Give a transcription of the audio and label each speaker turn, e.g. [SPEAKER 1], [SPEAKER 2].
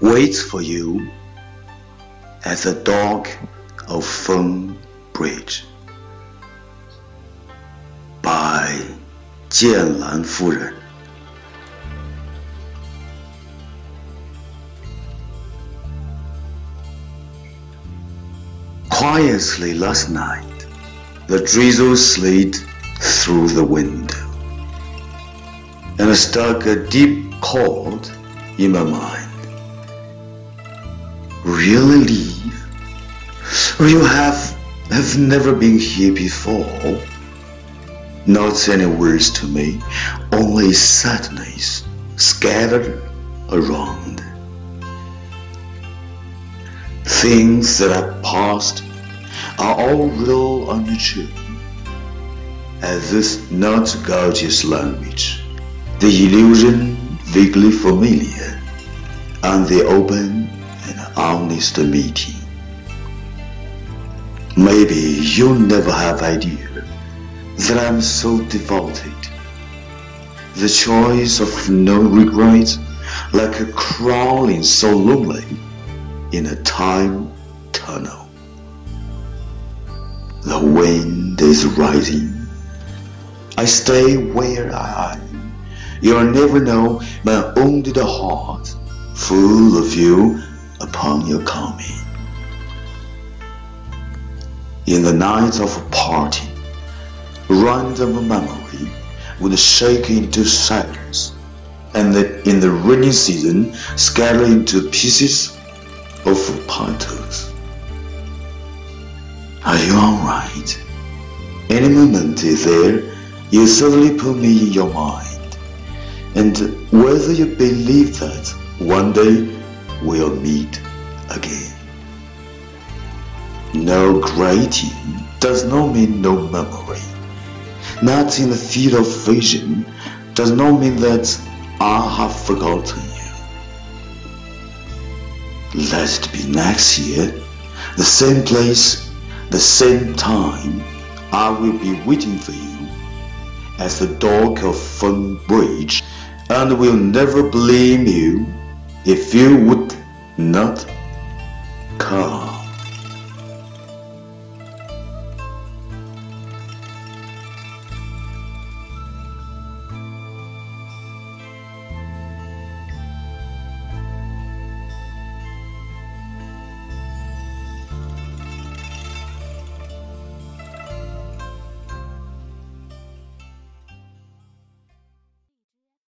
[SPEAKER 1] waits for you at the dock of Feng Bridge by 剑兰夫人。Quietly last night, the drizzle slid through the window and struck a deep chord in my mind. Really leave? Or you have have never been here before? Not any words to me, only sadness scattered around. Things that are past are all real and true. As this not gorgeous language, the illusion vaguely familiar, and the open and honest meeting. Maybe you'll never have idea that I'm so devoted. The choice of no regret, like a crawling so lonely in a time tunnel. The wind is rising. I stay where I am. You'll never know my wounded heart, full of you upon your coming. In the night of parting, random memory would shake into silence, and in the rainy season scatter into pieces of petals. Are you alright? Any moment is there, you suddenly put me in your mind, and whether you believe that one day we'll meet again. No greeting does not mean no memory. Not in the field of vision does not mean that I have forgotten you. Let it be next year, the same place, the same time, I will be waiting for you at the dock of Feng Bridge and will never blame you if you would not come.